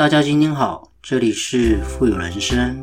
大家今天好，这里是富有人生。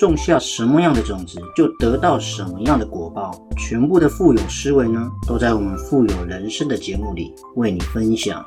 种下什么样的种子，就得到什么样的果报。全部的富有思维呢，都在我们富有人生的节目里为你分享。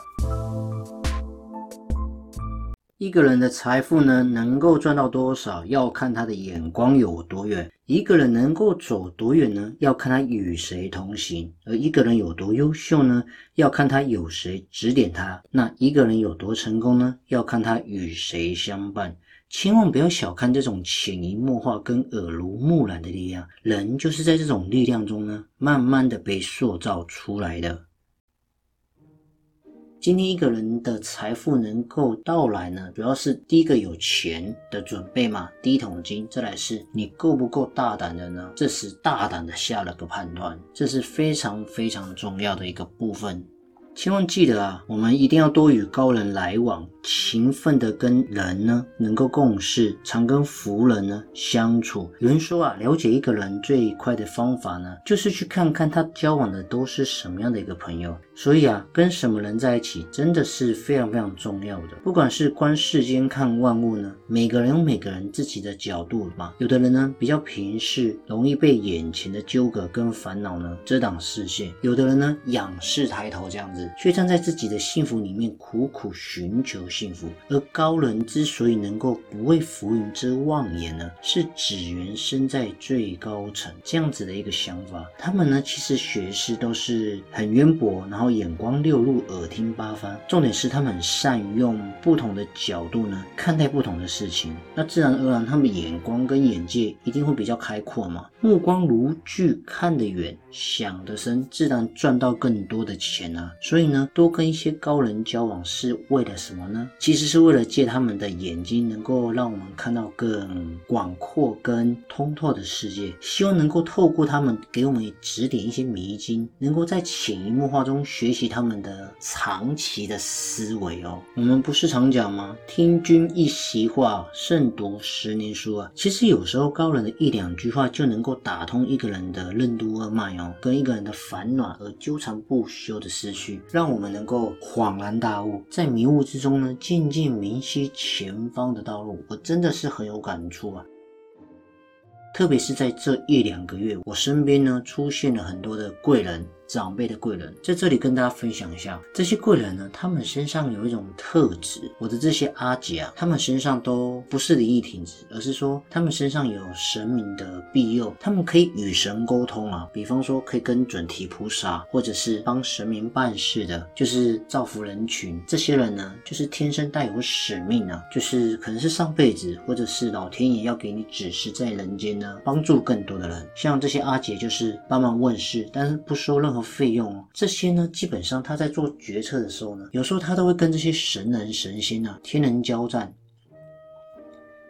一个人的财富呢，能够赚到多少，要看他的眼光有多远；一个人能够走多远呢，要看他与谁同行；而一个人有多优秀呢，要看他有谁指点他。那一个人有多成功呢，要看他与谁相伴。千万不要小看这种潜移默化跟耳濡目染的力量，人就是在这种力量中呢，慢慢的被塑造出来的。今天一个人的财富能够到来呢，主要是第一个有钱的准备嘛，第一桶金；再来是你够不够大胆的呢？这时大胆的下了个判断，这是非常非常重要的一个部分。千万记得啊，我们一定要多与高人来往，勤奋的跟人呢能够共事，常跟福人呢相处。有人说啊，了解一个人最快的方法呢，就是去看看他交往的都是什么样的一个朋友。所以啊，跟什么人在一起真的是非常非常重要的。不管是观世间看万物呢，每个人有每个人自己的角度嘛。有的人呢比较平视，容易被眼前的纠葛跟烦恼呢遮挡视线；有的人呢仰视抬头这样子。却站在自己的幸福里面苦苦寻求幸福，而高人之所以能够不为浮云遮望眼呢，是只缘身在最高层这样子的一个想法。他们呢，其实学识都是很渊博，然后眼光六路，耳听八方。重点是他们很善于用不同的角度呢看待不同的事情，那自然而然他们眼光跟眼界一定会比较开阔嘛。目光如炬，看得远，想得深，自然赚到更多的钱啊。所以呢，多跟一些高人交往是为了什么呢？其实是为了借他们的眼睛，能够让我们看到更广阔、跟通透的世界。希望能够透过他们给我们指点一些迷津，能够在潜移默化中学习他们的长期的思维哦。我们不是常讲吗？听君一席话，胜读十年书啊。其实有时候高人的一两句话就能够打通一个人的任督二脉哦，跟一个人的烦恼而纠缠不休的思绪。让我们能够恍然大悟，在迷雾之中呢，渐渐明晰前方的道路。我真的是很有感触啊！特别是在这一两个月，我身边呢出现了很多的贵人。长辈的贵人在这里跟大家分享一下，这些贵人呢，他们身上有一种特质。我的这些阿姐啊，他们身上都不是灵异体质，而是说他们身上有神明的庇佑，他们可以与神沟通啊。比方说，可以跟准提菩萨，或者是帮神明办事的，就是造福人群。这些人呢，就是天生带有使命啊，就是可能是上辈子，或者是老天爷要给你指示，在人间呢帮助更多的人。像这些阿姐，就是帮忙问事，但是不收任何。费用哦，这些呢，基本上他在做决策的时候呢，有时候他都会跟这些神人神仙啊、天人交战。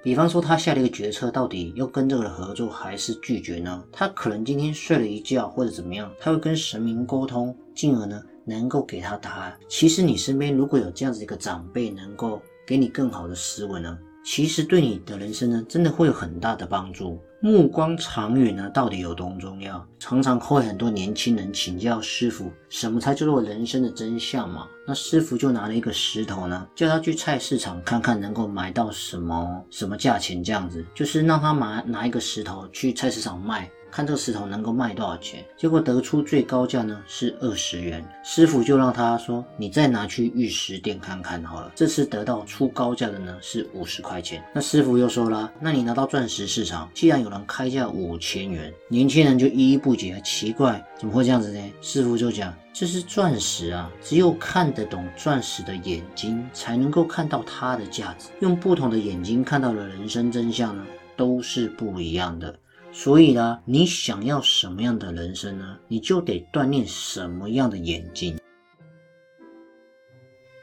比方说，他下了一个决策，到底要跟这个人合作还是拒绝呢？他可能今天睡了一觉或者怎么样，他会跟神明沟通，进而呢能够给他答案。其实你身边如果有这样子一个长辈，能够给你更好的思维呢，其实对你的人生呢，真的会有很大的帮助。目光长远呢，到底有多重要？常常会很多年轻人请教师傅，什么才叫做人生的真相嘛？那师傅就拿了一个石头呢，叫他去菜市场看看能够买到什么什么价钱，这样子，就是让他拿拿一个石头去菜市场卖。看这个石头能够卖多少钱，结果得出最高价呢是二十元。师傅就让他说：“你再拿去玉石店看看好了。”这次得到出高价的呢是五十块钱。那师傅又说了：“那你拿到钻石市场，既然有人开价五千元，年轻人就依依不解，奇怪怎么会这样子呢？”师傅就讲：“这是钻石啊，只有看得懂钻石的眼睛才能够看到它的价值。用不同的眼睛看到的人生真相呢，都是不一样的。”所以呢，你想要什么样的人生呢？你就得锻炼什么样的眼睛。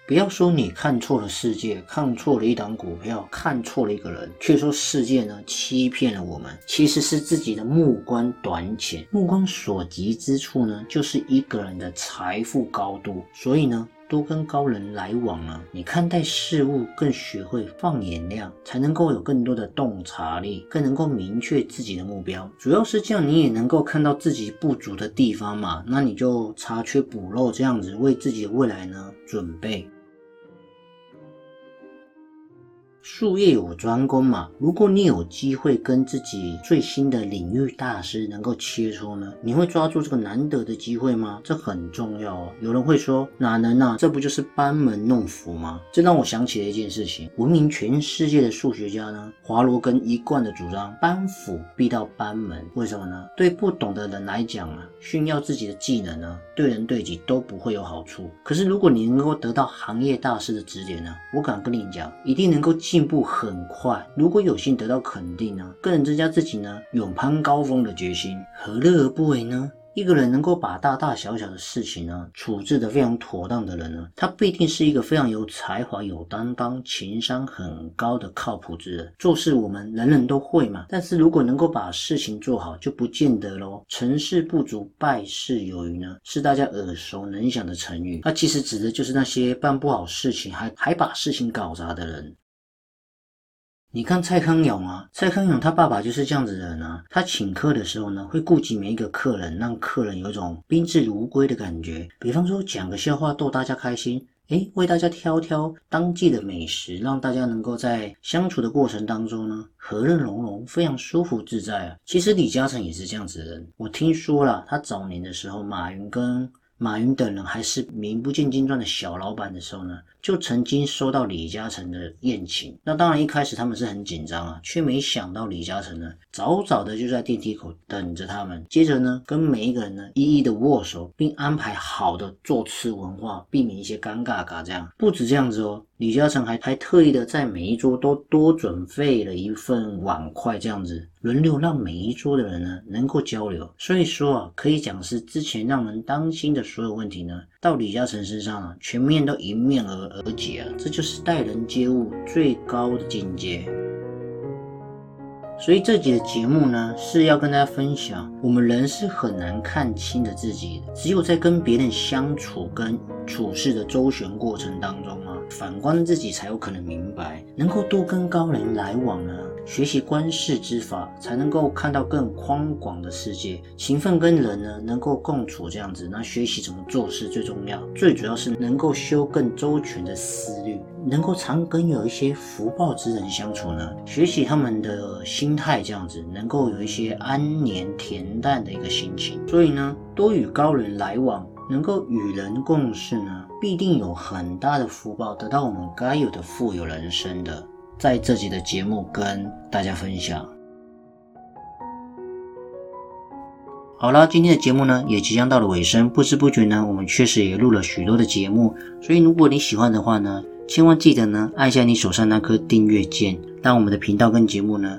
不要说你看错了世界，看错了一档股票，看错了一个人，却说世界呢欺骗了我们。其实是自己的目光短浅，目光所及之处呢，就是一个人的财富高度。所以呢。多跟高人来往呢，你看待事物更学会放眼量，才能够有更多的洞察力，更能够明确自己的目标。主要是这样，你也能够看到自己不足的地方嘛，那你就查缺补漏，这样子为自己的未来呢准备。术业有专攻嘛，如果你有机会跟自己最新的领域大师能够切磋呢，你会抓住这个难得的机会吗？这很重要哦。有人会说哪能啊？这不就是班门弄斧吗？这让我想起了一件事情，闻名全世界的数学家呢，华罗庚一贯的主张班斧必到班门。为什么呢？对不懂的人来讲啊，炫耀自己的技能呢，对人对己都不会有好处。可是如果你能够得到行业大师的指点呢，我敢跟你讲，一定能够进。步很快，如果有幸得到肯定呢，更能增加自己呢勇攀高峰的决心，何乐而不为呢？一个人能够把大大小小的事情呢处置得非常妥当的人呢，他必定是一个非常有才华、有担当、情商很高的靠谱之人。做事我们人人都会嘛，但是如果能够把事情做好，就不见得喽。成事不足败事有余呢，是大家耳熟能详的成语。它其实指的就是那些办不好事情还还把事情搞砸的人。你看蔡康永啊，蔡康永他爸爸就是这样子的人啊。他请客的时候呢，会顾及每一个客人，让客人有一种宾至如归的感觉。比方说讲个笑话逗大家开心，诶，为大家挑挑当季的美食，让大家能够在相处的过程当中呢，和乐融融，非常舒服自在啊。其实李嘉诚也是这样子的人。我听说了，他早年的时候，马云跟马云等人还是名不见经传的小老板的时候呢，就曾经收到李嘉诚的宴请。那当然一开始他们是很紧张啊，却没想到李嘉诚呢，早早的就在电梯口等着他们。接着呢，跟每一个人呢一一的握手，并安排好的座次文化，避免一些尴尬嘎。这样不止这样子哦。李嘉诚还还特意的在每一桌都多准备了一份碗筷，这样子轮流让每一桌的人呢能够交流。所以说啊，可以讲是之前让人担心的所有问题呢，到李嘉诚身上啊，全面都迎面而而解啊，这就是待人接物最高的境界。所以这集的节目呢，是要跟大家分享，我们人是很难看清的自己的，只有在跟别人相处跟处事的周旋过程当中。反观自己，才有可能明白，能够多跟高人来往呢，学习观世之法，才能够看到更宽广的世界。勤奋跟人呢，能够共处这样子，那学习怎么做事最重要，最主要是能够修更周全的思虑，能够常跟有一些福报之人相处呢，学习他们的心态这样子，能够有一些安年恬淡的一个心情。所以呢，多与高人来往。能够与人共事呢，必定有很大的福报，得到我们该有的富有人生的。在这集的节目跟大家分享。好了，今天的节目呢也即将到了尾声，不知不觉呢，我们确实也录了许多的节目。所以如果你喜欢的话呢，千万记得呢按下你手上那颗订阅键，让我们的频道跟节目呢